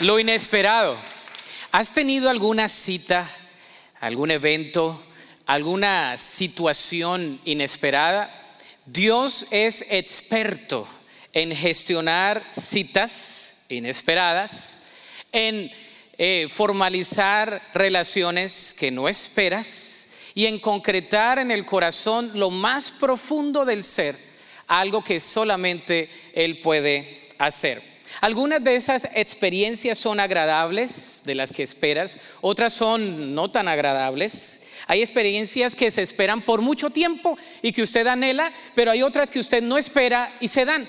Lo inesperado. ¿Has tenido alguna cita, algún evento, alguna situación inesperada? Dios es experto en gestionar citas inesperadas, en eh, formalizar relaciones que no esperas y en concretar en el corazón lo más profundo del ser, algo que solamente Él puede hacer. Algunas de esas experiencias son agradables, de las que esperas, otras son no tan agradables. Hay experiencias que se esperan por mucho tiempo y que usted anhela, pero hay otras que usted no espera y se dan.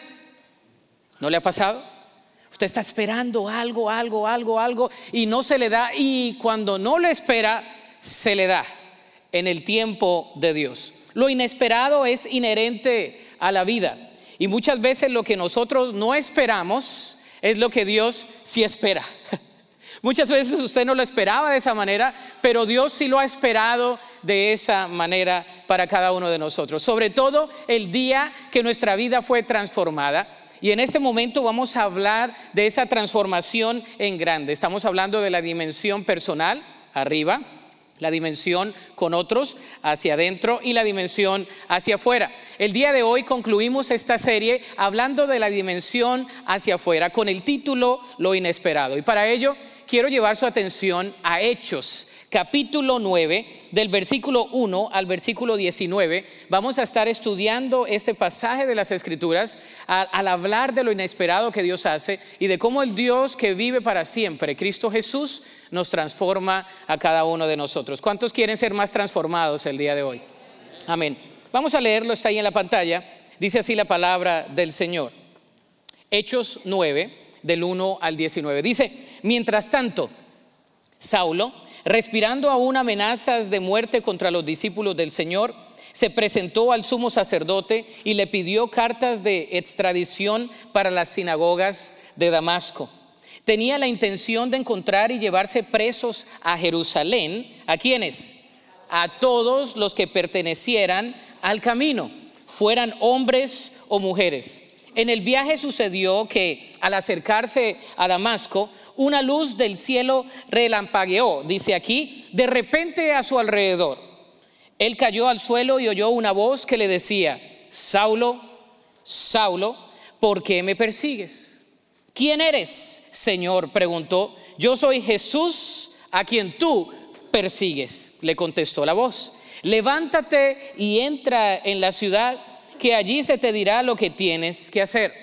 ¿No le ha pasado? Usted está esperando algo, algo, algo, algo y no se le da y cuando no lo espera, se le da en el tiempo de Dios. Lo inesperado es inherente a la vida y muchas veces lo que nosotros no esperamos, es lo que Dios sí espera. Muchas veces usted no lo esperaba de esa manera, pero Dios sí lo ha esperado de esa manera para cada uno de nosotros. Sobre todo el día que nuestra vida fue transformada. Y en este momento vamos a hablar de esa transformación en grande. Estamos hablando de la dimensión personal, arriba, la dimensión con otros hacia adentro y la dimensión hacia afuera. El día de hoy concluimos esta serie hablando de la dimensión hacia afuera con el título Lo inesperado. Y para ello quiero llevar su atención a Hechos, capítulo 9, del versículo 1 al versículo 19. Vamos a estar estudiando este pasaje de las Escrituras al, hablar de lo inesperado que Dios hace y de cómo el Dios que vive para siempre, Cristo Jesús, nos transforma a cada uno de nosotros. ¿Cuántos quieren ser más transformados el día de hoy? Amén. Vamos a leerlo, está ahí en la pantalla. Dice así la palabra del Señor. Hechos 9, del 1 al 19. Dice, mientras tanto, Saulo, respirando aún amenazas de muerte contra los discípulos del Señor, se presentó al sumo sacerdote y le pidió cartas de extradición para las sinagogas de Damasco tenía la intención de encontrar y llevarse presos a Jerusalén. ¿A quiénes? A todos los que pertenecieran al camino, fueran hombres o mujeres. En el viaje sucedió que al acercarse a Damasco, una luz del cielo relampagueó, dice aquí, de repente a su alrededor. Él cayó al suelo y oyó una voz que le decía, Saulo, Saulo, ¿por qué me persigues? ¿Quién eres, Señor? preguntó. Yo soy Jesús a quien tú persigues, le contestó la voz. Levántate y entra en la ciudad, que allí se te dirá lo que tienes que hacer.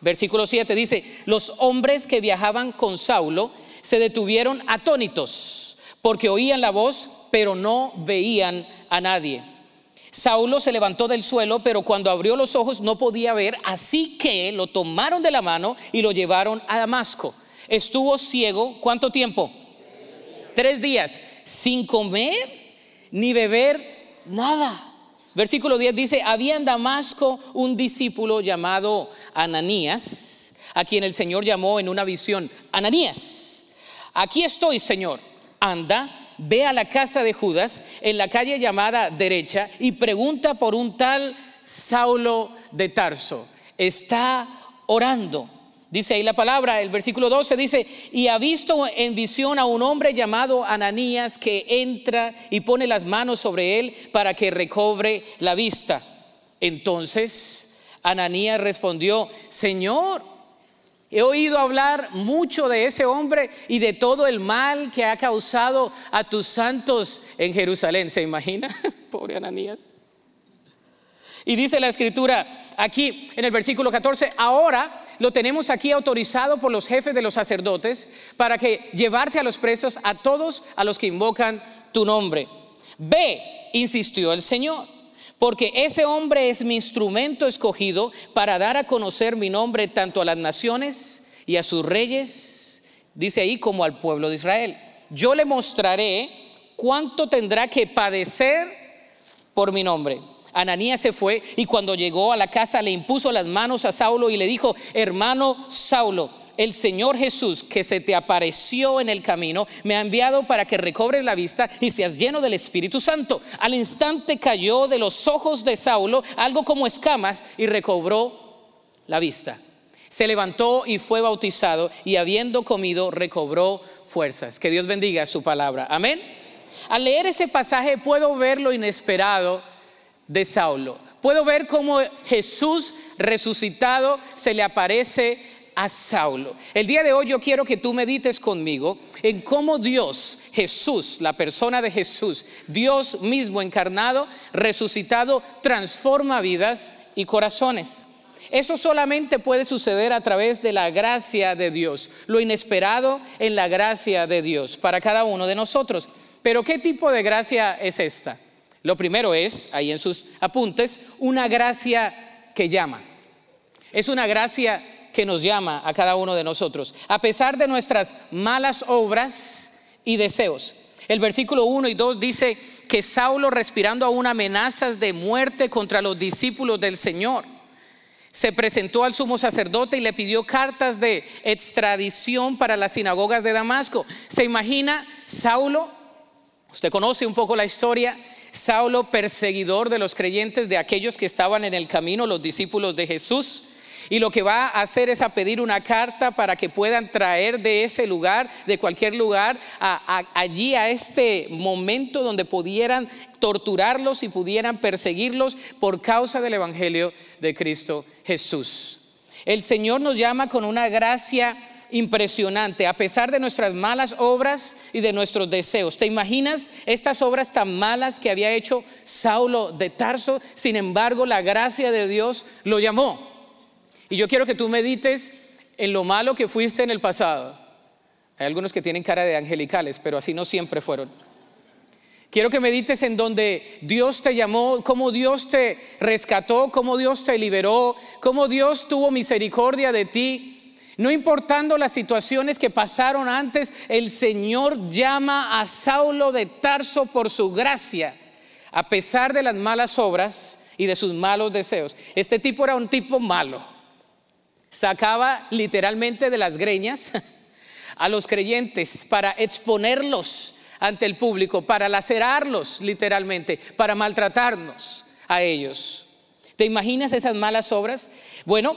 Versículo 7 dice, los hombres que viajaban con Saulo se detuvieron atónitos, porque oían la voz, pero no veían a nadie. Saulo se levantó del suelo, pero cuando abrió los ojos no podía ver, así que lo tomaron de la mano y lo llevaron a Damasco. Estuvo ciego, ¿cuánto tiempo? Tres días, sin comer ni beber nada. Versículo 10 dice, había en Damasco un discípulo llamado Ananías, a quien el Señor llamó en una visión, Ananías, aquí estoy, Señor, anda ve a la casa de Judas en la calle llamada derecha y pregunta por un tal Saulo de Tarso. Está orando. Dice ahí la palabra, el versículo 12 dice, y ha visto en visión a un hombre llamado Ananías que entra y pone las manos sobre él para que recobre la vista. Entonces Ananías respondió, Señor, He oído hablar mucho de ese hombre y de todo el mal que ha causado a tus santos en Jerusalén. ¿Se imagina? Pobre Ananías. Y dice la escritura aquí en el versículo 14, ahora lo tenemos aquí autorizado por los jefes de los sacerdotes para que llevarse a los presos a todos a los que invocan tu nombre. Ve, insistió el Señor porque ese hombre es mi instrumento escogido para dar a conocer mi nombre tanto a las naciones y a sus reyes, dice ahí, como al pueblo de Israel. Yo le mostraré cuánto tendrá que padecer por mi nombre. Ananías se fue y cuando llegó a la casa le impuso las manos a Saulo y le dijo, hermano Saulo, el Señor Jesús que se te apareció en el camino, me ha enviado para que recobres la vista y seas lleno del Espíritu Santo. Al instante cayó de los ojos de Saulo algo como escamas y recobró la vista. Se levantó y fue bautizado y habiendo comido recobró fuerzas. Que Dios bendiga su palabra. Amén. Al leer este pasaje puedo ver lo inesperado de Saulo. Puedo ver cómo Jesús resucitado se le aparece a Saulo. El día de hoy yo quiero que tú medites conmigo en cómo Dios, Jesús, la persona de Jesús, Dios mismo encarnado, resucitado, transforma vidas y corazones. Eso solamente puede suceder a través de la gracia de Dios, lo inesperado en la gracia de Dios para cada uno de nosotros. Pero ¿qué tipo de gracia es esta? Lo primero es, ahí en sus apuntes, una gracia que llama. Es una gracia que nos llama a cada uno de nosotros, a pesar de nuestras malas obras y deseos. El versículo 1 y 2 dice que Saulo, respirando aún amenazas de muerte contra los discípulos del Señor, se presentó al sumo sacerdote y le pidió cartas de extradición para las sinagogas de Damasco. ¿Se imagina Saulo? Usted conoce un poco la historia. Saulo, perseguidor de los creyentes, de aquellos que estaban en el camino, los discípulos de Jesús. Y lo que va a hacer es a pedir una carta para que puedan traer de ese lugar, de cualquier lugar, allí a este momento donde pudieran torturarlos y pudieran perseguirlos por causa del Evangelio de Cristo Jesús. El Señor nos llama con una gracia impresionante, a pesar de nuestras malas obras y de nuestros deseos. ¿Te imaginas estas obras tan malas que había hecho Saulo de Tarso? Sin embargo, la gracia de Dios lo llamó. Y yo quiero que tú medites en lo malo que fuiste en el pasado. Hay algunos que tienen cara de angelicales, pero así no siempre fueron. Quiero que medites en donde Dios te llamó, cómo Dios te rescató, cómo Dios te liberó, cómo Dios tuvo misericordia de ti. No importando las situaciones que pasaron antes, el Señor llama a Saulo de Tarso por su gracia, a pesar de las malas obras y de sus malos deseos. Este tipo era un tipo malo sacaba literalmente de las greñas a los creyentes para exponerlos ante el público, para lacerarlos literalmente, para maltratarnos a ellos. ¿Te imaginas esas malas obras? Bueno,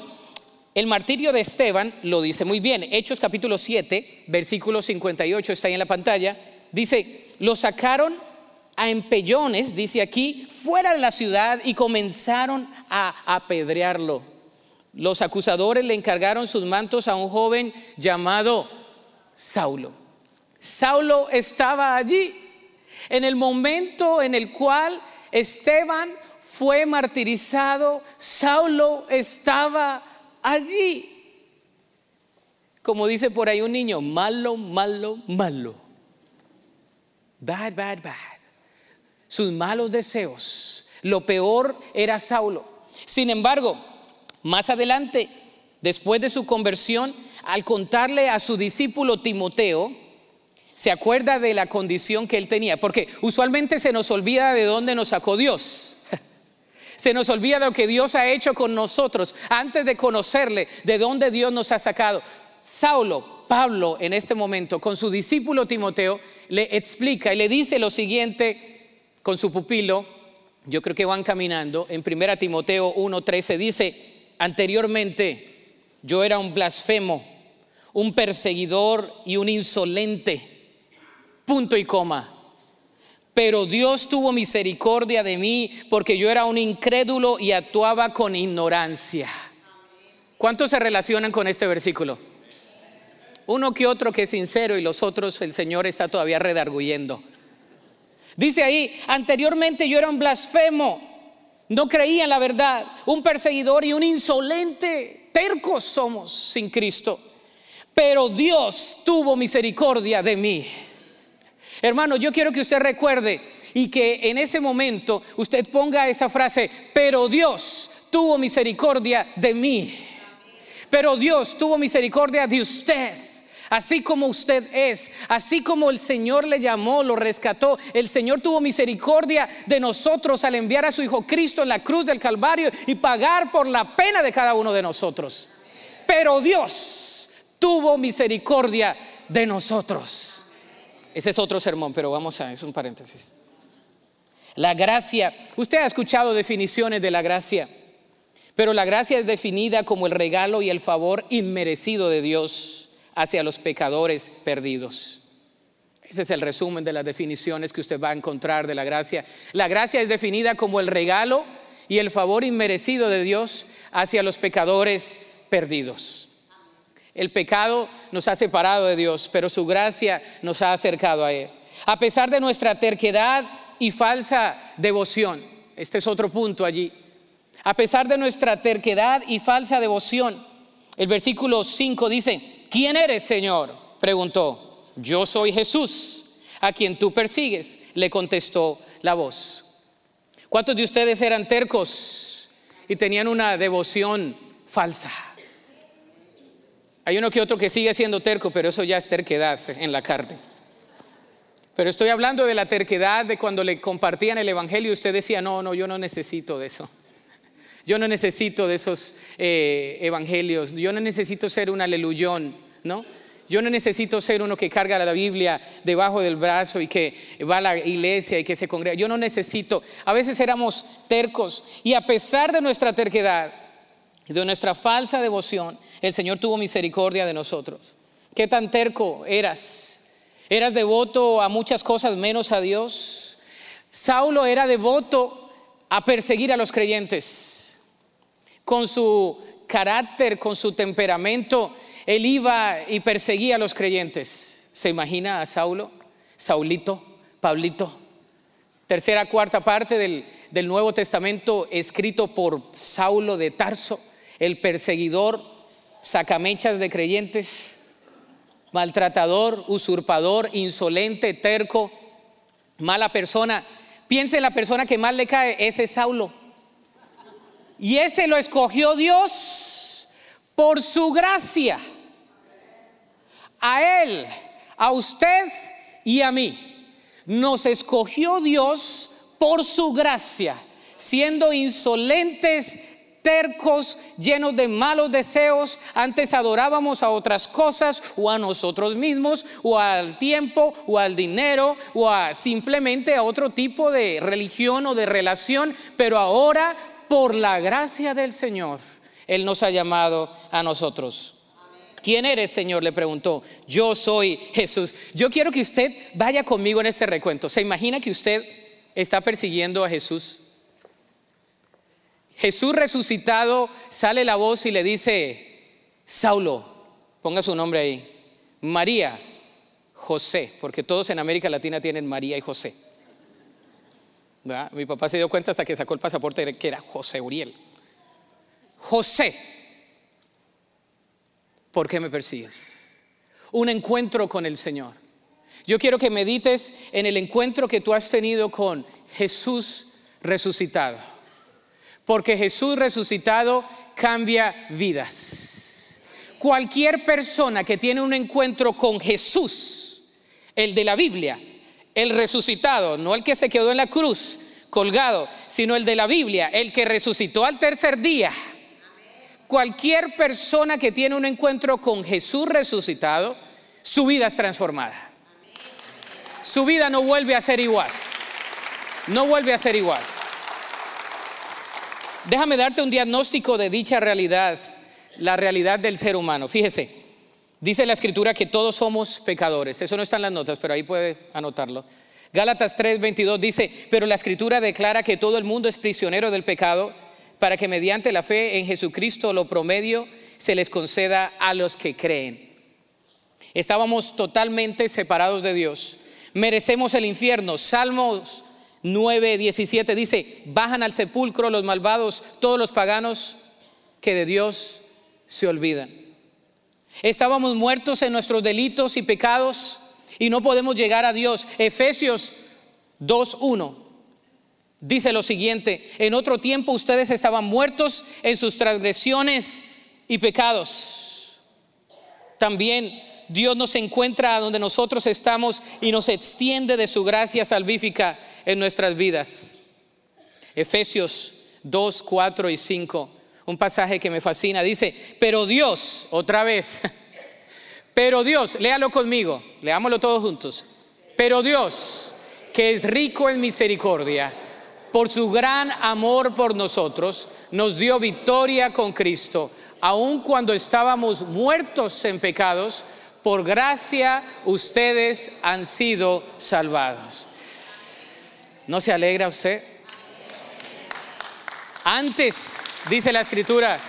el martirio de Esteban lo dice muy bien. Hechos capítulo 7, versículo 58 está ahí en la pantalla. Dice, lo sacaron a empellones, dice aquí, fuera de la ciudad y comenzaron a apedrearlo los acusadores le encargaron sus mantos a un joven llamado Saulo. Saulo estaba allí en el momento en el cual Esteban fue martirizado. Saulo estaba allí. Como dice por ahí un niño, malo, malo, malo. Bad, bad, bad. Sus malos deseos. Lo peor era Saulo. Sin embargo, más adelante, después de su conversión, al contarle a su discípulo Timoteo, se acuerda de la condición que él tenía, porque usualmente se nos olvida de dónde nos sacó Dios. Se nos olvida de lo que Dios ha hecho con nosotros antes de conocerle, de dónde Dios nos ha sacado. Saulo, Pablo, en este momento, con su discípulo Timoteo, le explica y le dice lo siguiente con su pupilo. Yo creo que van caminando. En 1 Timoteo 1:13 dice, Anteriormente yo era un blasfemo, un perseguidor y un insolente. Punto y coma. Pero Dios tuvo misericordia de mí porque yo era un incrédulo y actuaba con ignorancia. ¿Cuántos se relacionan con este versículo? Uno que otro que es sincero y los otros el Señor está todavía redarguyendo. Dice ahí, anteriormente yo era un blasfemo, no creía en la verdad, un perseguidor y un insolente, tercos somos sin Cristo. Pero Dios tuvo misericordia de mí. Hermano, yo quiero que usted recuerde y que en ese momento usted ponga esa frase, pero Dios tuvo misericordia de mí. Pero Dios tuvo misericordia de usted. Así como usted es, así como el Señor le llamó, lo rescató, el Señor tuvo misericordia de nosotros al enviar a su Hijo Cristo en la cruz del Calvario y pagar por la pena de cada uno de nosotros. Pero Dios tuvo misericordia de nosotros. Ese es otro sermón, pero vamos a, es un paréntesis. La gracia, usted ha escuchado definiciones de la gracia, Pero la gracia es definida como el regalo y el favor inmerecido de Dios hacia los pecadores perdidos. Ese es el resumen de las definiciones que usted va a encontrar de la gracia. La gracia es definida como el regalo y el favor inmerecido de Dios hacia los pecadores perdidos. El pecado nos ha separado de Dios, pero su gracia nos ha acercado a Él. A pesar de nuestra terquedad y falsa devoción, este es otro punto allí. A pesar de nuestra terquedad y falsa devoción, el versículo 5 dice, ¿quién eres, Señor? preguntó yo soy Jesús, a quien tú persigues, le contestó la voz. ¿Cuántos de ustedes eran tercos y tenían una devoción falsa? Hay uno que otro que sigue siendo terco, pero eso ya es terquedad en la carne. Pero estoy hablando de la terquedad de cuando le compartían el Evangelio y usted decía, no, no, yo no necesito de eso. Yo no necesito de esos eh, evangelios. Yo no necesito ser un aleluyón, ¿no? Yo no necesito ser uno que carga la Biblia debajo del brazo y que va a la iglesia y que se congrega. Yo no necesito. A veces éramos tercos y a pesar de nuestra terquedad y de nuestra falsa devoción, el Señor tuvo misericordia de nosotros. ¿Qué tan terco eras? ¿Eras devoto a muchas cosas menos a Dios? Saulo era devoto a perseguir a los creyentes. Con su carácter, con su temperamento, él iba y perseguía a los creyentes. ¿Se imagina a Saulo? Saulito, Pablito. Tercera, cuarta parte del, del Nuevo Testamento escrito por Saulo de Tarso, el perseguidor, sacamechas de creyentes, maltratador, usurpador, insolente, terco, mala persona. Piense en la persona que más le cae, ese es Saulo. Y ese lo escogió Dios por su gracia a Él, a usted y a mí. Nos escogió Dios por su gracia, siendo insolentes, tercos, llenos de malos deseos. Antes adorábamos a otras cosas o a nosotros mismos o al tiempo o al dinero o a simplemente a otro tipo de religión o de relación. Pero ahora, por la gracia del Señor, Él nos ha llamado a nosotros. ¿Quién eres, Señor? Le preguntó. Yo soy Jesús. Yo quiero que usted vaya conmigo en este recuento. ¿Se imagina que usted está persiguiendo a Jesús? Jesús resucitado, sale la voz y le dice, Saulo, ponga su nombre ahí, María, José, porque todos en América Latina tienen María y José. Mi papá se dio cuenta hasta que sacó el pasaporte que era José Uriel. José, ¿por qué me persigues? Un encuentro con el Señor. Yo quiero que medites en el encuentro que tú has tenido con Jesús resucitado. Porque Jesús resucitado cambia vidas. Cualquier persona que tiene un encuentro con Jesús, el de la Biblia, el resucitado, no el que se quedó en la cruz colgado, sino el de la Biblia, el que resucitó al tercer día Cualquier persona que tiene un encuentro con Jesús resucitado, su vida es transformada. Su vida no vuelve a ser igual. No vuelve a ser igual. Déjame darte un diagnóstico de dicha realidad, la realidad del ser humano. Fíjese, dice la escritura que todos somos pecadores. Eso no está en las notas, pero ahí puede anotarlo. Gálatas 3:22 dice, pero la escritura declara que todo el mundo es prisionero del pecado para que mediante la fe en Jesucristo lo promedio se les conceda a los que creen. Estábamos totalmente separados de Dios. Merecemos el infierno. Salmos 9, 17 dice, bajan al sepulcro los malvados, todos los paganos que de Dios se olvidan. Estábamos muertos en nuestros delitos y pecados y no podemos llegar a Dios. Efesios 2.1 Dice lo siguiente, en otro tiempo ustedes estaban muertos en sus transgresiones y pecados. También Dios nos encuentra donde nosotros estamos y nos extiende de su gracia salvífica en nuestras vidas. Efesios 2, 4 y 5, un pasaje que me fascina, dice, pero Dios, otra vez, pero Dios, léalo conmigo, leámoslo todos juntos, pero Dios, que es rico en misericordia, por su gran amor por nosotros, nos dio victoria con Cristo, aun cuando estábamos muertos en pecados, por gracia ustedes han sido salvados. ¿No se alegra usted? Antes, dice la escritura,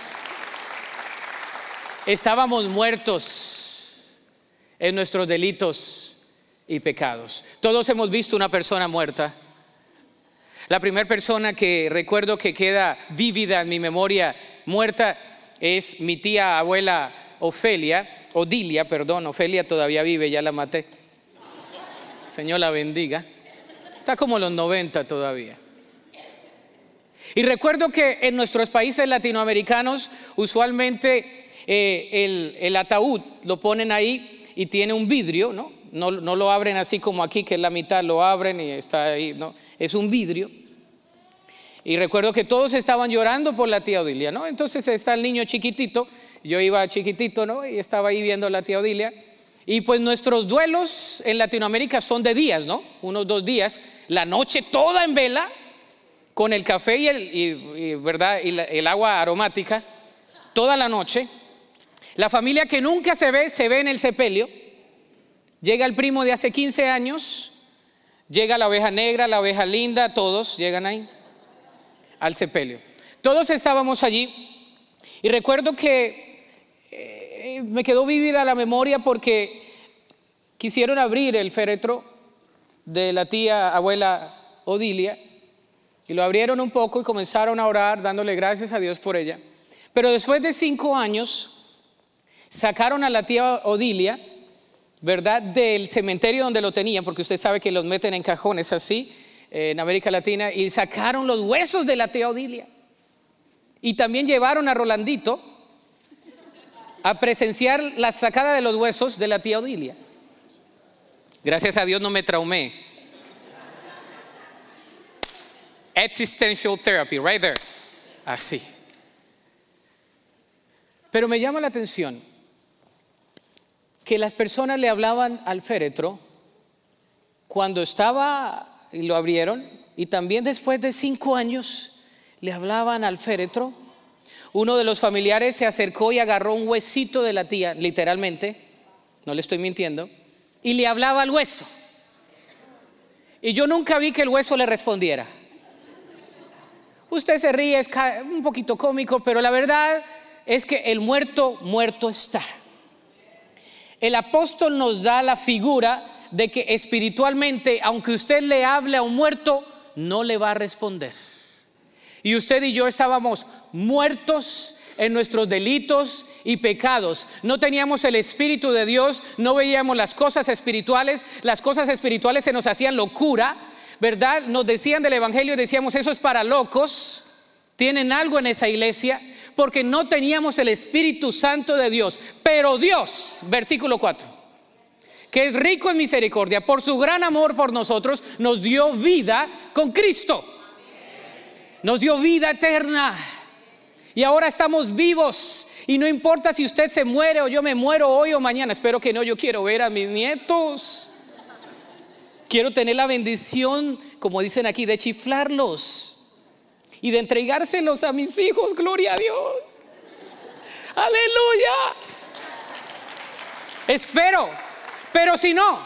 estábamos muertos en nuestros delitos y pecados. Todos hemos visto una persona muerta. La primera persona que recuerdo que queda vívida en mi memoria muerta es mi tía abuela Ofelia Odilia, perdón, Ofelia todavía vive, ya la maté. Señor la bendiga. Está como los 90 todavía. Y recuerdo que en nuestros países latinoamericanos usualmente eh, el, ataúd lo ponen ahí y tiene un vidrio, ¿no? ¿no? No lo abren así como aquí, que es la mitad, lo abren y está ahí, ¿no? Es un vidrio. Y recuerdo que todos estaban llorando por la tía Odilia, ¿no? Entonces está el niño chiquitito yo iba chiquitito, ¿no? Y estaba ahí viendo a la tía Odilia. Y pues nuestros duelos en Latinoamérica son de días, ¿no? Unos dos días. La noche toda en vela, con el café y el, ¿verdad? y el agua aromática, toda la noche. La familia que nunca se ve, se ve en el sepelio. Llega el primo de hace 15 años, llega la oveja negra, la oveja linda, todos llegan ahí al sepelio. Todos estábamos allí y recuerdo que eh, me quedó vívida la memoria porque quisieron abrir el féretro de la tía abuela Odilia y lo abrieron un poco y comenzaron a orar dándole gracias a Dios por ella. Pero después de cinco años sacaron a la tía Odilia, ¿verdad? Del cementerio donde lo tenían, porque usted sabe que los meten en cajones así eh, en América Latina, y sacaron los huesos de la tía Odilia. Y también llevaron a Rolandito a presenciar la sacada de los huesos de la tía Odilia. Gracias a Dios no me traumé. Existential therapy, right there. Así. Pero me llama la atención que las personas le hablaban al féretro cuando estaba y lo abrieron y también después de cinco años le hablaban al féretro uno de los familiares se acercó y agarró un huesito de la tía, literalmente, no le estoy mintiendo, y le hablaba al hueso. Y yo nunca vi que el hueso le respondiera. Usted se ríe, es un poquito cómico, pero la verdad es que el muerto, muerto está. El apóstol nos da la figura de que espiritualmente, aunque usted le hable a un muerto, no le va a responder. Y usted y yo estábamos muertos en nuestros delitos y pecados. No teníamos el Espíritu de Dios, no veíamos las cosas espirituales, las cosas espirituales se nos hacían locura, ¿verdad? Nos decían del Evangelio decíamos, eso es para locos, tienen algo en esa iglesia, porque no teníamos el Espíritu Santo de Dios. Pero Dios, versículo 4, que es rico en misericordia, por su gran amor por nosotros, nos dio vida con Cristo nos dio vida eterna. Y ahora estamos vivos. Y no importa si usted se muere o yo me muero hoy o mañana. Espero que no, yo quiero ver a mis nietos. Quiero tener la bendición, como dicen aquí, de chiflarlos y de entregárselos a mis hijos. Gloria a Dios. Aleluya. Espero. Pero si no,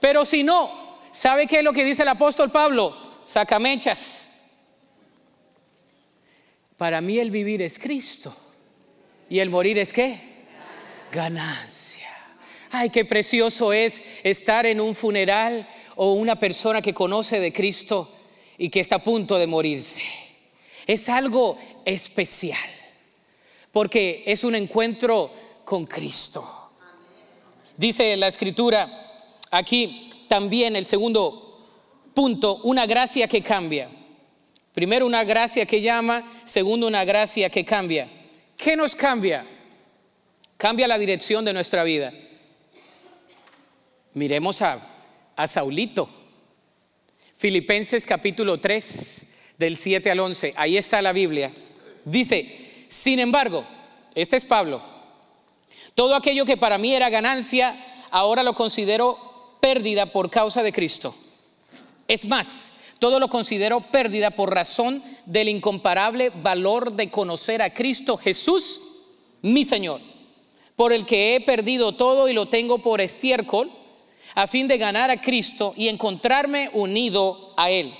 pero si no, ¿sabe qué es lo que dice el apóstol Pablo? Sacamechas. Para mí el vivir es Cristo. ¿Y el morir es qué? Ganancia. Ay, qué precioso es estar en un funeral o una persona que conoce de Cristo y que está a punto de morirse. Es algo especial porque es un encuentro con Cristo. Dice la escritura aquí también el segundo punto, una gracia que cambia. Primero una gracia que llama, segundo una gracia que cambia. ¿Qué nos cambia? Cambia la dirección de nuestra vida. Miremos a, a Saulito. Filipenses capítulo 3, del 7 al 11. Ahí está la Biblia. Dice, sin embargo, este es Pablo, todo aquello que para mí era ganancia, ahora lo considero pérdida por causa de Cristo. Es más, Todo lo considero pérdida por razón del incomparable valor de conocer a Cristo Jesús, mi Señor, por el que he perdido todo y lo tengo por estiércol, a fin de ganar a Cristo y encontrarme unido a Él.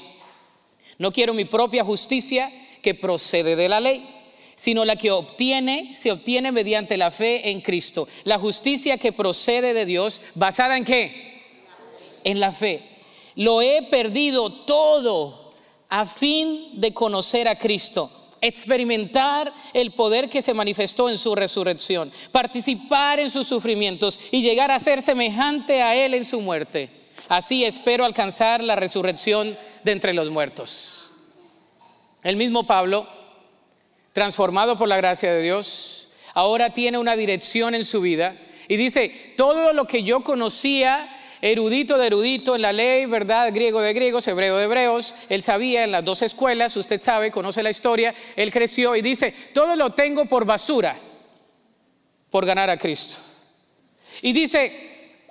No quiero mi propia justicia que procede de la ley, sino la que obtiene, se obtiene mediante la fe en Cristo. La justicia que procede de Dios, basada en qué? En la fe. Lo he perdido todo a fin de conocer a Cristo experimentar el poder que se manifestó en su resurrección, participar en sus sufrimientos y llegar a ser semejante a Él en su muerte. Así espero alcanzar la resurrección de entre los muertos. El mismo Pablo, transformado por la gracia de Dios, ahora tiene una dirección en su vida y dice, todo lo que yo conocía erudito de erudito en la ley, ¿verdad? Griego de griegos, hebreo de hebreos. Él sabía en las dos escuelas, usted sabe, conoce la historia. Él creció y dice, todo lo tengo por basura, por ganar a Cristo. Y dice,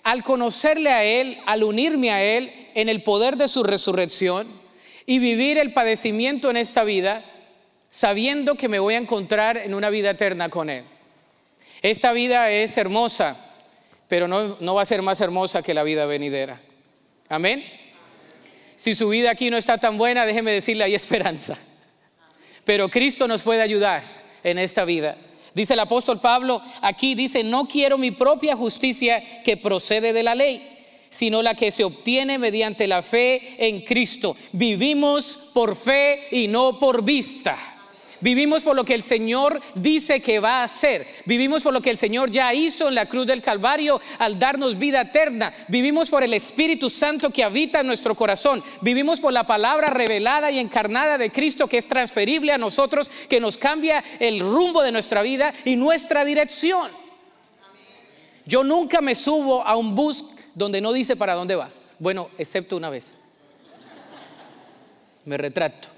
al conocerle a Él, al unirme a Él en el poder de su resurrección y vivir el padecimiento en esta vida, sabiendo que me voy a encontrar en una vida eterna con Él. Esta vida es hermosa, pero no, va a ser más hermosa que la vida venidera. Amén. Si su vida aquí no está tan buena, déjeme decirle, hay esperanza. Pero Cristo nos puede ayudar en esta vida. Dice el apóstol Pablo, aquí dice, no quiero mi propia justicia que procede de la ley, sino la que se obtiene mediante la fe en Cristo. Vivimos por fe y no por vista. Vivimos por lo que el Señor dice que va a hacer. Vivimos por lo que el Señor ya hizo en la cruz del Calvario al darnos vida eterna. Vivimos por el Espíritu Santo que habita en nuestro corazón. Vivimos por la palabra revelada y encarnada de Cristo que es transferible a nosotros, que nos cambia el rumbo de nuestra vida y nuestra dirección. Yo nunca me subo a un bus donde no dice para dónde va. Bueno, excepto una vez. Me retrato.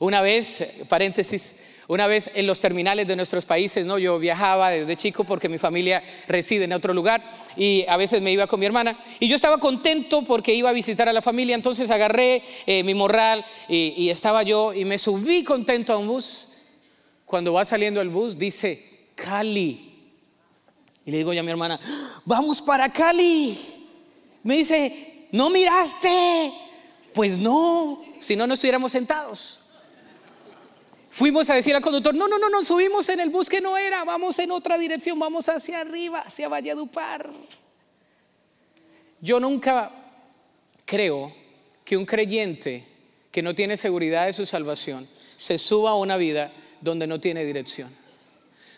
Una vez, paréntesis, una vez en los terminales de nuestros países, ¿no? yo viajaba desde chico porque mi familia reside en otro lugar y a veces me iba con mi hermana y yo estaba contento porque iba a visitar a la familia, entonces agarré eh, mi morral y, estaba yo y me subí contento a un bus. Cuando va saliendo el bus dice Cali. Y le digo yo a mi hermana, vamos para Cali. Me dice, ¿no miraste? Pues no, si no, no estuviéramos sentados. Fuimos a decir al conductor, no, no, no, no, subimos en el bus que no era, vamos en otra dirección, vamos hacia arriba, hacia Valledupar. Yo nunca creo que un creyente que no tiene seguridad de su salvación se suba a una vida donde no tiene dirección.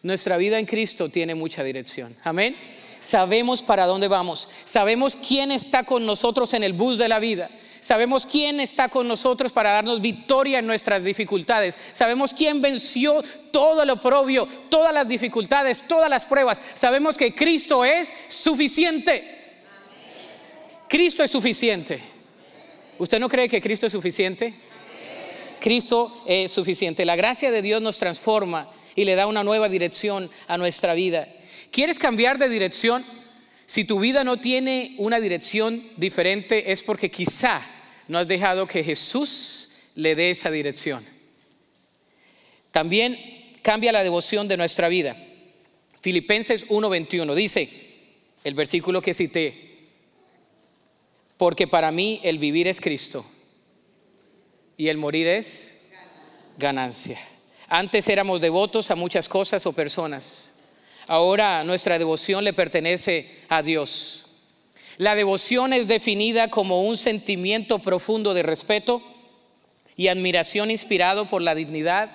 Nuestra vida en Cristo tiene mucha dirección. Amén. Sabemos para dónde vamos. Sabemos quién está con nosotros en el bus de la vida. Sabemos quién está con nosotros para darnos victoria en nuestras dificultades. Sabemos quién venció todo lo oprobio, todas las dificultades, todas las pruebas. Sabemos que Cristo es suficiente. Cristo es suficiente. ¿Usted no cree que Cristo es suficiente? Cristo es suficiente. La gracia de Dios nos transforma y le da una nueva dirección a nuestra vida. ¿Quieres cambiar de dirección? Si tu vida no tiene una dirección diferente es porque quizá no has dejado que Jesús le dé esa dirección. También cambia la devoción de nuestra vida. Filipenses 1:21 dice, el versículo que cité, porque para mí el vivir es Cristo y el morir es ganancia. Antes éramos devotos a muchas cosas o personas. Ahora nuestra devoción le pertenece a Dios. La devoción es definida como un sentimiento profundo de respeto y admiración inspirado por la dignidad,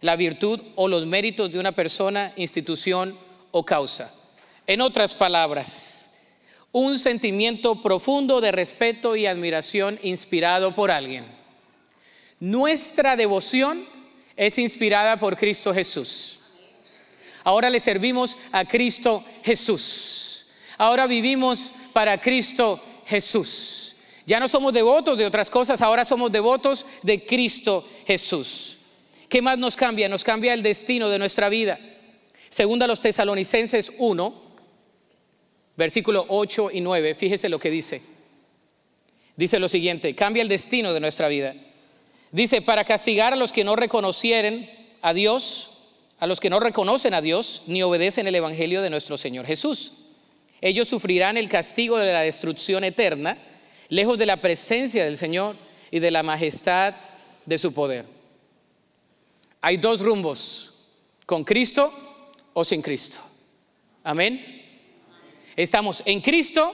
la virtud o los méritos de una persona, institución o causa. En otras palabras, un sentimiento profundo de respeto y admiración inspirado por alguien. Nuestra devoción es inspirada por Cristo Jesús. Ahora le servimos a Cristo Jesús. Ahora vivimos para Cristo Jesús. Ya no somos devotos de otras cosas, ahora somos devotos de Cristo Jesús. ¿Qué más nos cambia? Nos cambia el destino de nuestra vida. Segunda los tesalonicenses 1, versículo 8 y 9, fíjese lo que dice. Dice lo siguiente, cambia el destino de nuestra vida. Dice, para castigar a los que no reconocieren a Dios, a los que no reconocen a Dios ni obedecen el Evangelio de nuestro Señor Jesús. Ellos sufrirán el castigo de la destrucción eterna, lejos de la presencia del Señor y de la majestad de su poder. Hay dos rumbos, con Cristo o sin Cristo. Amén. Estamos en Cristo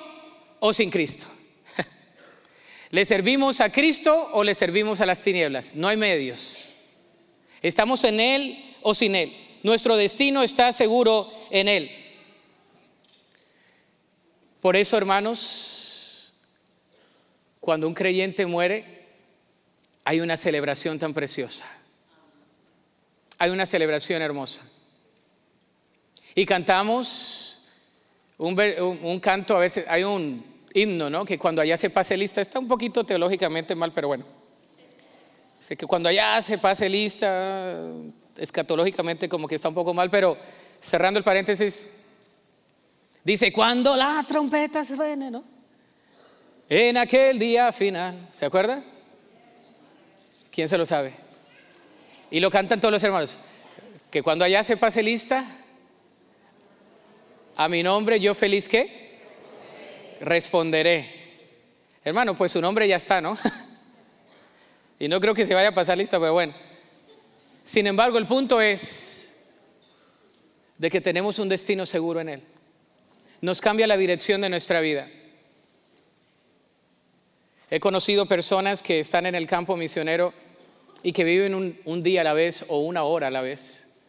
o sin Cristo. ¿Le servimos a Cristo o le servimos a las tinieblas? No hay medios. Estamos en Él o sin Él. Nuestro destino está seguro en Él. Por eso, hermanos, cuando un creyente muere, hay una celebración tan preciosa. Hay una celebración hermosa. Y cantamos un, canto, a veces hay un himno, ¿no? Que cuando allá se pase lista, está un poquito teológicamente mal, pero bueno. Sé que cuando allá se pase lista, escatológicamente como que está un poco mal, pero cerrando el paréntesis, dice, cuando la trompeta suene, ¿no? En aquel día final, ¿se acuerda? ¿Quién se lo sabe? Y lo cantan todos los hermanos, que cuando allá se pase lista, a mi nombre yo feliz que responderé. Hermano, pues su nombre ya está, ¿no? y no creo que se vaya a pasar lista, pero bueno. Sin embargo, el punto es de que tenemos un destino seguro en Él. Nos cambia la dirección de nuestra vida. He conocido personas que están en el campo misionero y que viven un, un, día a la vez o una hora a la vez,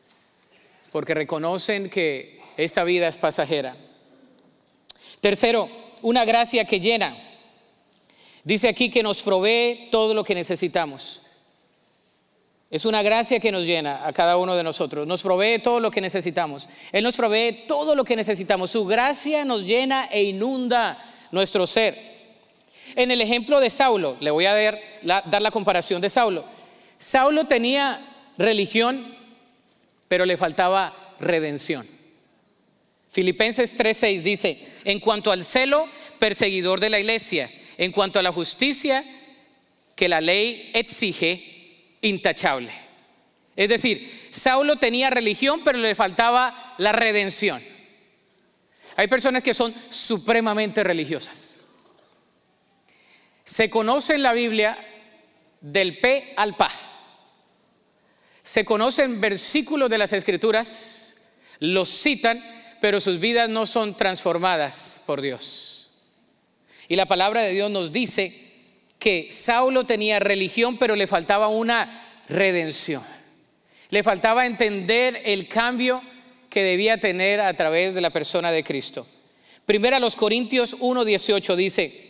porque reconocen que esta vida es pasajera. Tercero, una gracia que llena. Dice aquí que nos provee todo lo que necesitamos. Es una gracia que nos llena a cada uno de nosotros. Nos provee todo lo que necesitamos. Él nos provee todo lo que necesitamos. Su gracia nos llena e inunda nuestro ser. En el ejemplo de Saulo, le voy a dar la, comparación de Saulo. Saulo tenía religión, pero le faltaba redención. Filipenses 3:6 dice, en cuanto al celo perseguidor de la iglesia, en cuanto a la justicia que la ley exige, intachable. Es decir, Saulo tenía religión, pero le faltaba la redención. Hay personas que son supremamente religiosas. Se conoce en la Biblia del P al Pa. Se conocen versículos de las Escrituras, los citan, pero sus vidas no son transformadas por Dios. Y la palabra de Dios nos dice que Saulo tenía religión, pero le faltaba una redención. Le faltaba entender el cambio que debía tener a través de la persona de Cristo. Primero a los Corintios 1:18 dice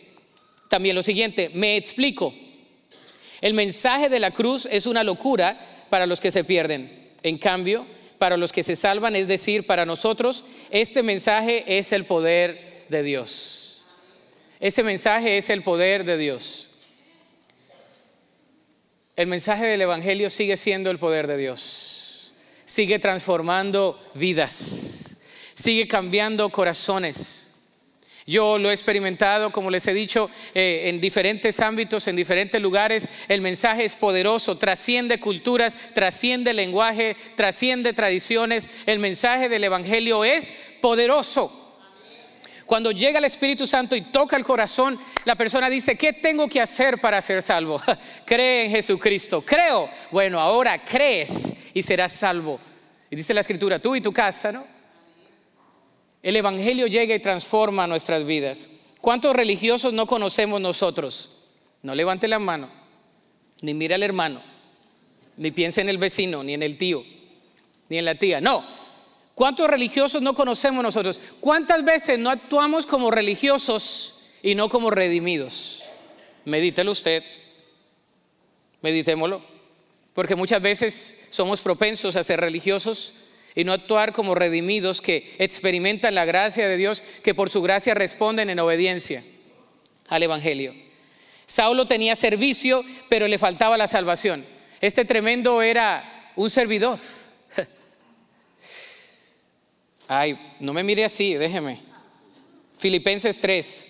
también lo siguiente, me explico. El mensaje de la cruz es una locura para los que se pierden. En cambio, para los que se salvan, es decir, para nosotros, este mensaje es el poder de Dios. Ese mensaje es el poder de Dios. El mensaje del Evangelio sigue siendo el poder de Dios. Sigue transformando vidas. Sigue cambiando corazones. Yo lo he experimentado, como les he dicho, eh, en diferentes ámbitos, en diferentes lugares. El mensaje es poderoso, trasciende culturas, trasciende lenguaje, trasciende tradiciones. El mensaje del Evangelio es poderoso. Cuando llega el Espíritu Santo y toca el corazón, la persona dice, ¿qué tengo que hacer para ser salvo? Cree en Jesucristo. Creo. Bueno, ahora crees y serás salvo. Y dice la Escritura, tú y tu casa, ¿no? El Evangelio llega y transforma nuestras vidas. ¿Cuántos religiosos no conocemos nosotros? No levante la mano, ni mire al hermano, ni piense en el vecino, ni en el tío, ni en la tía. No, ¿Cuántos religiosos no conocemos nosotros? ¿Cuántas veces no actuamos como religiosos y no como redimidos? Medítelo usted. Meditémoslo. Porque muchas veces somos propensos a ser religiosos y no actuar como redimidos que experimentan la gracia de Dios, que por su gracia responden en obediencia al Evangelio. Saulo tenía servicio, pero le faltaba la salvación. Este tremendo era un servidor Ay, no me mire así, déjeme. Filipenses 3,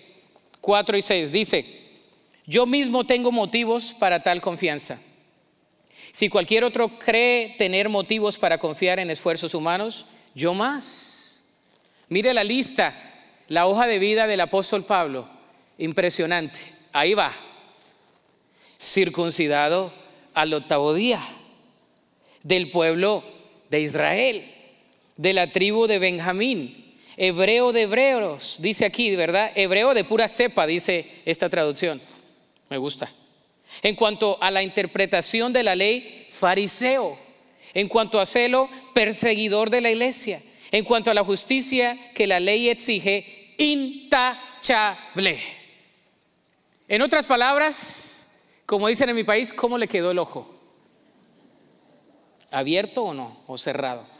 4 y 6 dice, Yo mismo tengo motivos para tal confianza. Si cualquier otro cree tener motivos para confiar en esfuerzos humanos, yo más. Mire la lista, la hoja de vida del apóstol Pablo. Impresionante. Ahí va. Circuncidado al octavo día. Del pueblo de Israel. De la tribu de Benjamín. Hebreo de hebreos. Dice aquí, ¿verdad? Hebreo de pura cepa, dice esta traducción. Me gusta. En cuanto a la interpretación de la ley, fariseo. En cuanto a celo, perseguidor de la iglesia. En cuanto a la justicia que la ley exige, intachable. En otras palabras, como dicen en mi país, ¿cómo le quedó el ojo? ¿Abierto o no? ¿O cerrado?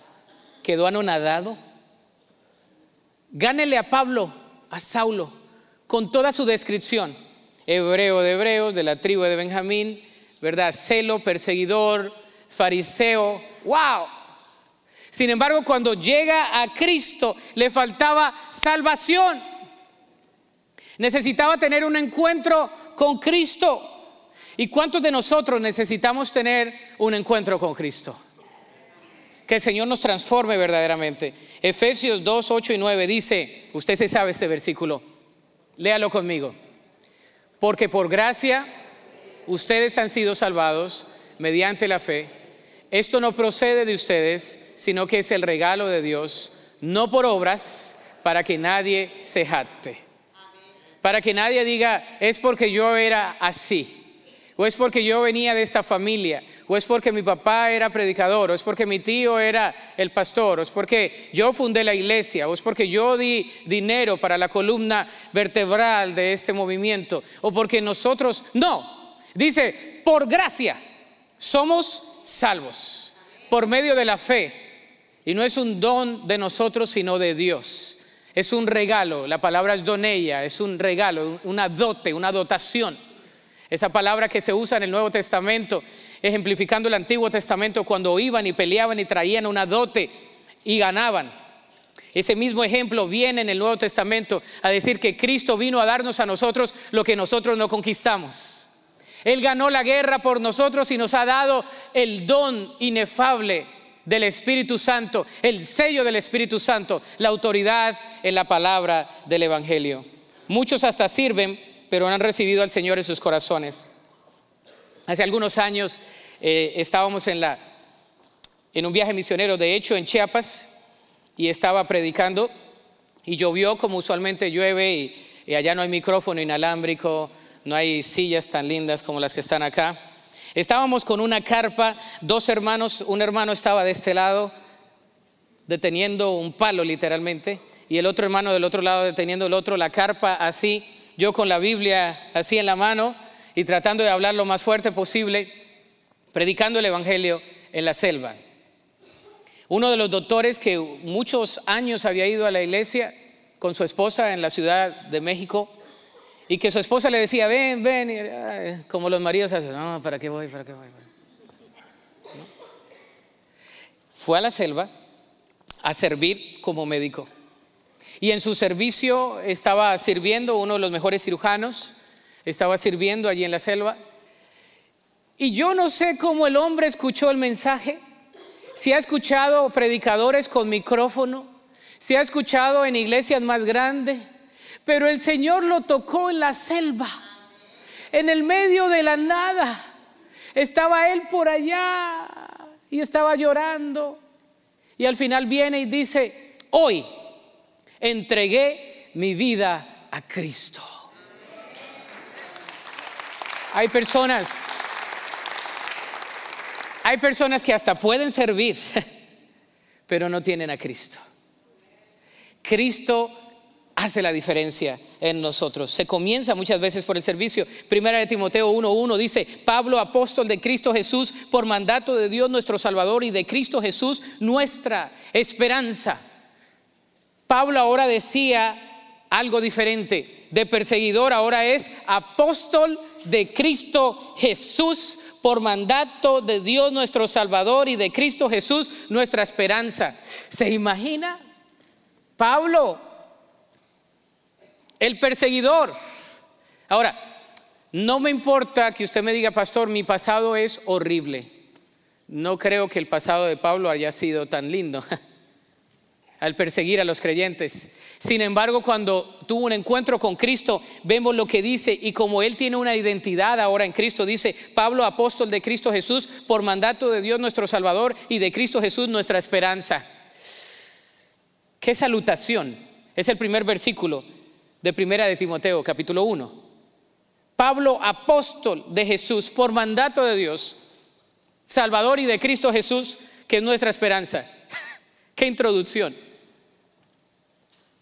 ¿Quedó anonadado? Gánele a Pablo, a Saulo, con toda su descripción hebreo de hebreos, de la tribu de Benjamín, ¿verdad? Celo, perseguidor, fariseo, wow. Sin embargo, cuando llega a Cristo, le faltaba salvación. Necesitaba tener un encuentro con Cristo. ¿Y cuántos de nosotros necesitamos tener un encuentro con Cristo? Que el Señor nos transforme verdaderamente. Efesios 2, 8 y 9 dice, usted se sabe este versículo, léalo conmigo. Porque por gracia ustedes han sido salvados mediante la fe. Esto no procede de ustedes, sino que es el regalo de Dios, no por obras, para que nadie se jacte. Para que nadie diga, es porque yo era así, o es porque yo venía de esta familia, o es porque mi papá era predicador, o es porque mi tío era el pastor, o es porque yo fundé la iglesia, o es porque yo di dinero para la columna vertebral de este movimiento, o porque nosotros, no, dice, por gracia somos salvos, por medio de la fe, y no es un don de nosotros, sino de Dios. Es un regalo, la palabra es donella, es un regalo, una dote, una dotación. Esa palabra que se usa en el Nuevo Testamento ejemplificando el Antiguo Testamento cuando iban y peleaban y traían una dote y ganaban. Ese mismo ejemplo viene en el Nuevo Testamento a decir que Cristo vino a darnos a nosotros lo que nosotros no conquistamos. Él ganó la guerra por nosotros y nos ha dado el don inefable del Espíritu Santo, el sello del Espíritu Santo, la autoridad en la palabra del Evangelio. Muchos hasta sirven, pero han recibido al Señor en sus corazones. Hace algunos años eh, estábamos en, la, en un viaje misionero, de hecho, en Chiapas, y estaba predicando, y llovió como usualmente llueve, y, y allá no hay micrófono inalámbrico, no hay sillas tan lindas como las que están acá. Estábamos con una carpa, dos hermanos, un hermano estaba de este lado deteniendo un palo literalmente y el otro hermano del otro lado deteniendo el otro, la carpa así, yo con la Biblia así en la mano y tratando de hablar lo más fuerte posible, predicando el Evangelio en la selva. Uno de los doctores que muchos años había ido a la iglesia con su esposa en la Ciudad de México y que su esposa le decía, ven, ven, como los maridos hacen, no, ¿para qué voy? ¿Para qué voy? Fue a la selva a servir como médico. Y en su servicio estaba sirviendo uno de los mejores cirujanos, estaba sirviendo allí en la selva. Y yo no sé cómo el hombre escuchó el mensaje, si ha escuchado predicadores con micrófono, si ha escuchado en iglesias más grandes, pero el Señor lo tocó en la selva, en el medio de la nada. Estaba él por allá y estaba llorando. Y al final viene y dice, hoy entregué mi vida a Cristo. Hay personas, hay personas que hasta pueden servir, pero no tienen a Cristo. Cristo hace la diferencia en nosotros. Se comienza muchas veces por el servicio. Primera de Timoteo 1.1 dice, Pablo, apóstol de Cristo Jesús, por mandato de Dios nuestro Salvador y de Cristo Jesús, nuestra esperanza. Pablo ahora decía algo diferente de perseguidor ahora es apóstol de Cristo Jesús por mandato de Dios nuestro Salvador y de Cristo Jesús nuestra esperanza. ¿Se imagina? Pablo, el perseguidor. Ahora, No me importa que usted me diga, pastor, mi pasado es horrible. No creo que el pasado de Pablo haya sido tan lindo al perseguir a los creyentes. Sin embargo, cuando tuvo un encuentro con Cristo, vemos lo que dice y como él tiene una identidad ahora en Cristo, dice Pablo, apóstol de Cristo Jesús, por mandato de Dios nuestro Salvador y de Cristo Jesús nuestra esperanza. Qué salutación. Es el primer versículo de Primera de Timoteo, capítulo 1. Pablo, apóstol de Jesús, por mandato de Dios, Salvador y de Cristo Jesús, que es nuestra esperanza. Qué introducción.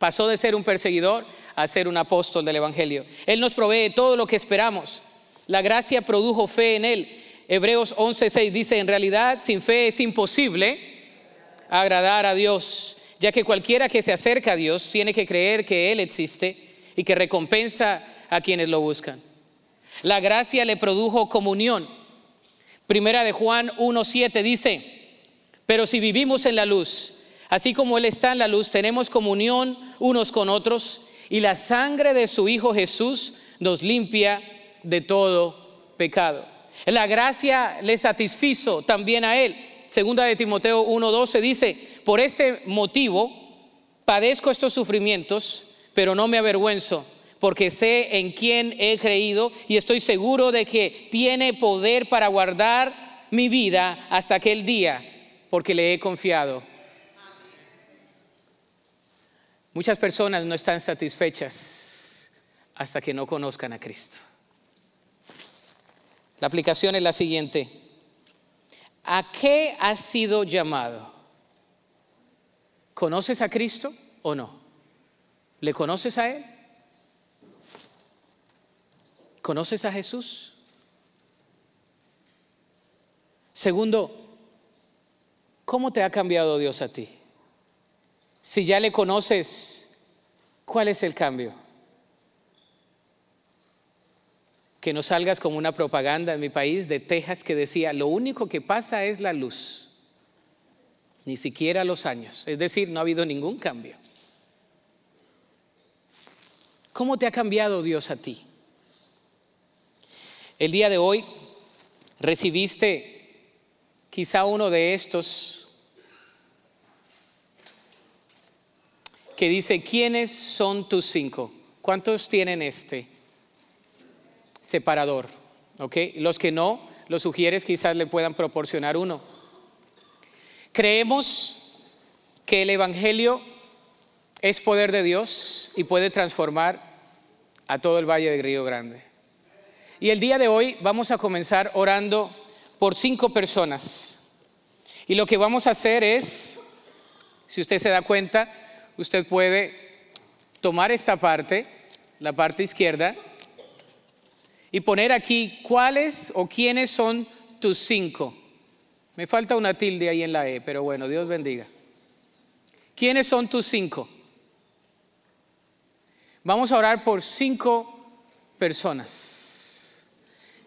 Pasó de ser un perseguidor a ser un apóstol del Evangelio. Él nos provee todo lo que esperamos. La gracia produjo fe en Él. Hebreos 11:6 dice, en realidad sin fe es imposible agradar a Dios, ya que cualquiera que se acerca a Dios tiene que creer que Él existe y que recompensa a quienes lo buscan. La gracia le produjo comunión. Primera de Juan 1:7 dice, pero si vivimos en la luz, Así como Él está en la luz, tenemos comunión unos con otros y la sangre de su Hijo Jesús nos limpia de todo pecado. La gracia le satisfizo también a Él. Segunda de Timoteo 1:12 dice, por este motivo padezco estos sufrimientos, pero no me avergüenzo, porque sé en quién he creído y estoy seguro de que tiene poder para guardar mi vida hasta aquel día, porque le he confiado Muchas personas no están satisfechas hasta que no conozcan a Cristo. La aplicación es la siguiente. ¿A qué has sido llamado? ¿Conoces a Cristo o no? ¿Le conoces a Él? ¿Conoces a Jesús? Segundo, ¿cómo te ha cambiado Dios a ti? Si ya le conoces, ¿cuál es el cambio? Que no salgas como una propaganda en mi país de Texas que decía, lo único que pasa es la luz, ni siquiera los años. Es decir, no ha habido ningún cambio. ¿Cómo te ha cambiado Dios a ti? El día de hoy recibiste quizá uno de estos que dice, ¿quiénes son tus cinco? ¿Cuántos tienen este separador? ¿Ok? Los que no, los sugieres quizás le puedan proporcionar uno. Creemos que el Evangelio es poder de Dios y puede transformar a todo el Valle de Río Grande. Y el día de hoy vamos a comenzar orando por cinco personas. Y lo que vamos a hacer es, si usted se da cuenta, usted puede tomar esta parte, la parte izquierda, y poner aquí cuáles o quiénes son tus cinco. Me falta una tilde ahí en la E, pero bueno, Dios bendiga. ¿Quiénes son tus cinco? Vamos a orar por cinco personas.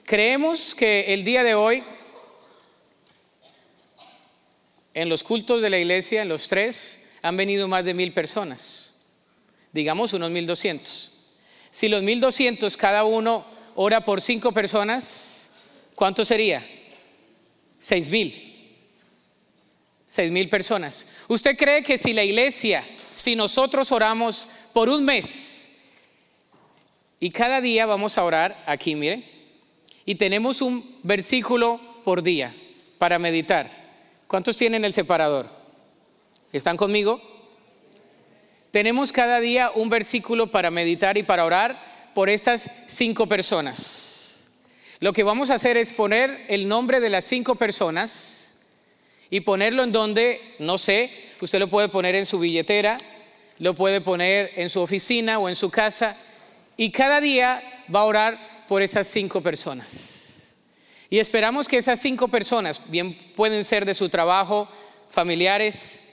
Creemos que el día de hoy, en los cultos de la iglesia, en los tres, han venido más de mil personas, digamos unos mil doscientos. Si los mil doscientos cada uno ora por cinco personas, ¿cuánto sería? Seis mil. Seis mil personas. ¿Usted cree que si la iglesia, si nosotros oramos por un mes y cada día vamos a orar aquí, mire, y tenemos un versículo por día para meditar, ¿cuántos tienen el separador? ¿Están conmigo? Tenemos cada día un versículo para meditar y para orar por estas cinco personas. Lo que vamos a hacer es poner el nombre de las cinco personas y ponerlo en donde, no sé, usted lo puede poner en su billetera, lo puede poner en su oficina o en su casa y cada día va a orar por esas cinco personas. Y esperamos que esas cinco personas, bien pueden ser de su trabajo, familiares,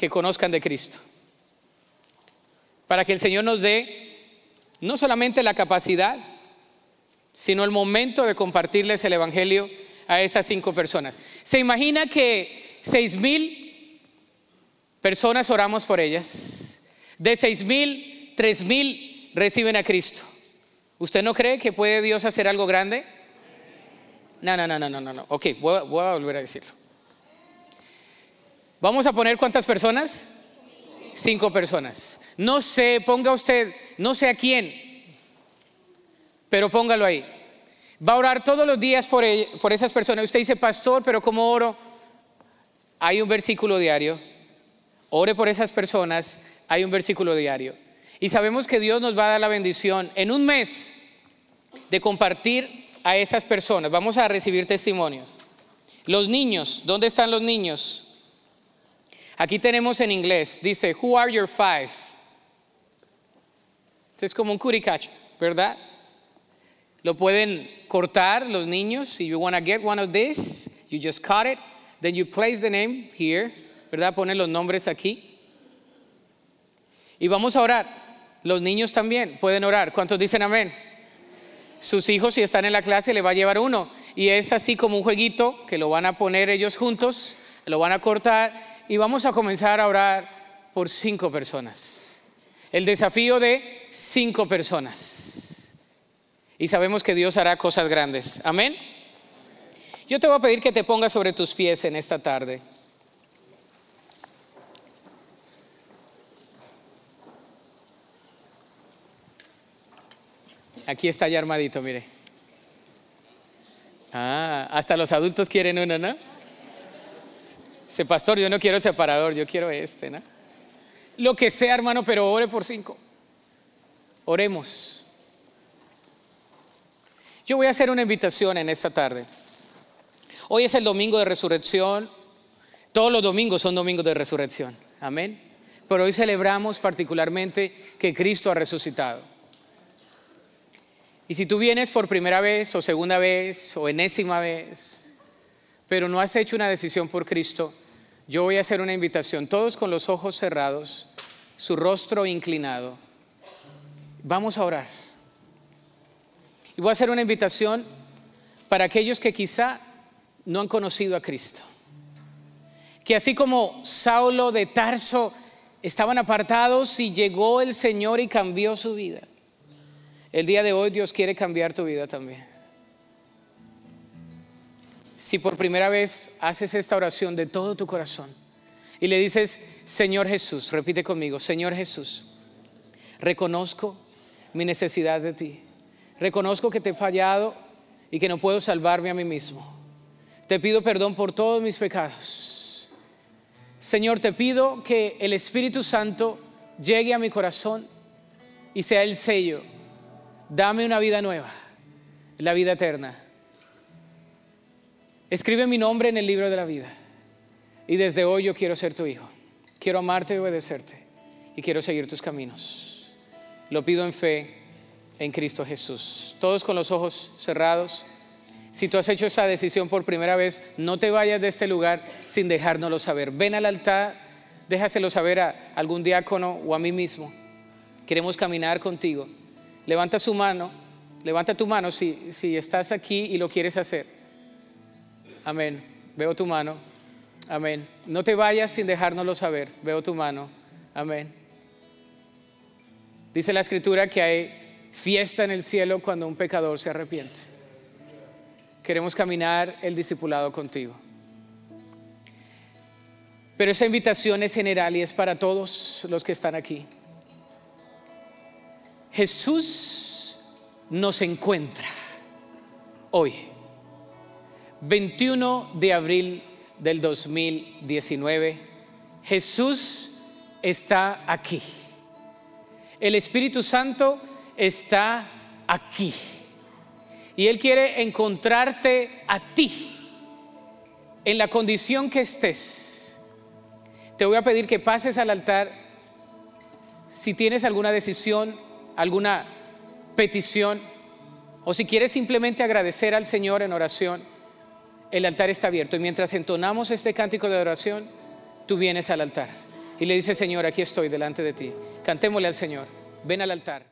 que conozcan de Cristo. Para que el Señor nos dé no solamente la capacidad, sino el momento de compartirles el Evangelio a esas cinco personas. ¿Se imagina que seis mil personas oramos por ellas? De seis mil, tres mil reciben a Cristo. ¿Usted no cree que puede Dios hacer algo grande? No, no, no, no, no, no. Ok, voy a, voy a volver a decirlo. Vamos a poner cuántas personas? Cinco personas. No sé, ponga usted, no sé a quién, pero póngalo ahí. Va a orar todos los días por, ell- por esas personas. Usted dice, pastor, pero ¿cómo oro? Hay un versículo diario. Ore por esas personas. Hay un versículo diario. Y sabemos que Dios nos va a dar la bendición en un mes de compartir a esas personas. Vamos a recibir testimonios. Los niños, ¿dónde están los niños? Aquí tenemos en inglés, dice, Who are your five? Este es como un curicacho, ¿verdad? Lo pueden cortar los niños. Si you want to get one of these, you just cut it. Then you place the name here, ¿verdad? Ponen los nombres aquí. Y vamos a orar. Los niños también pueden orar. ¿Cuántos dicen amén? Sus hijos, si están en la clase, le va a llevar uno. Y es así como un jueguito que lo van a poner ellos juntos, lo van a cortar y vamos a comenzar a orar por cinco personas. El desafío de cinco personas. Y sabemos que Dios hará cosas grandes. Amén. Yo te voy a pedir que te pongas sobre tus pies en esta tarde. Aquí está ya armadito, mire. Ah, hasta los adultos quieren uno, ¿no? Ese pastor, yo no quiero el separador, yo quiero este, ¿no? Lo que sea, hermano, pero ore por cinco. Oremos. Yo voy a hacer una invitación en esta tarde. Hoy es el domingo de resurrección. Todos los domingos son domingos de resurrección. Amén. Pero hoy celebramos particularmente que Cristo ha resucitado. Y si tú vienes por primera vez o segunda vez o enésima vez, pero no has hecho una decisión por Cristo, yo voy a hacer una invitación, todos con los ojos cerrados, su rostro inclinado. Vamos a orar. Y voy a hacer una invitación para aquellos que quizá no han conocido a Cristo. Que así como Saulo de Tarso estaban apartados y llegó el Señor y cambió su vida. El día de hoy Dios quiere cambiar tu vida también. Si por primera vez haces esta oración de todo tu corazón y le dices, Señor Jesús, repite conmigo, Señor Jesús, reconozco mi necesidad de ti. Reconozco que te he fallado y que no puedo salvarme a mí mismo. Te pido perdón por todos mis pecados. Señor, te pido que el Espíritu Santo llegue a mi corazón y sea el sello. Dame una vida nueva, la vida eterna. Escribe mi nombre en el libro de la vida. Y desde hoy yo quiero ser tu hijo. Quiero amarte y obedecerte. Y quiero seguir tus caminos. Lo pido en fe en Cristo Jesús. Todos con los ojos cerrados. Si tú has hecho esa decisión por primera vez, no te vayas de este lugar sin dejárnoslo saber. Ven al altar, déjaselo saber a algún diácono o a mí mismo. Queremos caminar contigo. Levanta su mano, levanta tu mano si, si estás aquí y lo quieres hacer. Amén. Veo tu mano. Amén. No te vayas sin dejárnoslo saber. Veo tu mano. Amén. Dice la escritura que hay fiesta en el cielo cuando un pecador se arrepiente. Queremos caminar el discipulado contigo. Pero esa invitación es general y es para todos los que están aquí. Jesús nos encuentra hoy, 21 de abril del 2019. Jesús está aquí. El Espíritu Santo está aquí. Y Él quiere encontrarte a ti, en la condición que estés. Te voy a pedir que pases al altar si tienes alguna decisión, alguna petición, o si quieres simplemente agradecer al Señor en oración, el altar está abierto. Y mientras entonamos este cántico de oración, tú vienes al altar y le dices, Señor, aquí estoy delante de ti. Cantémosle al Señor. Ven al altar.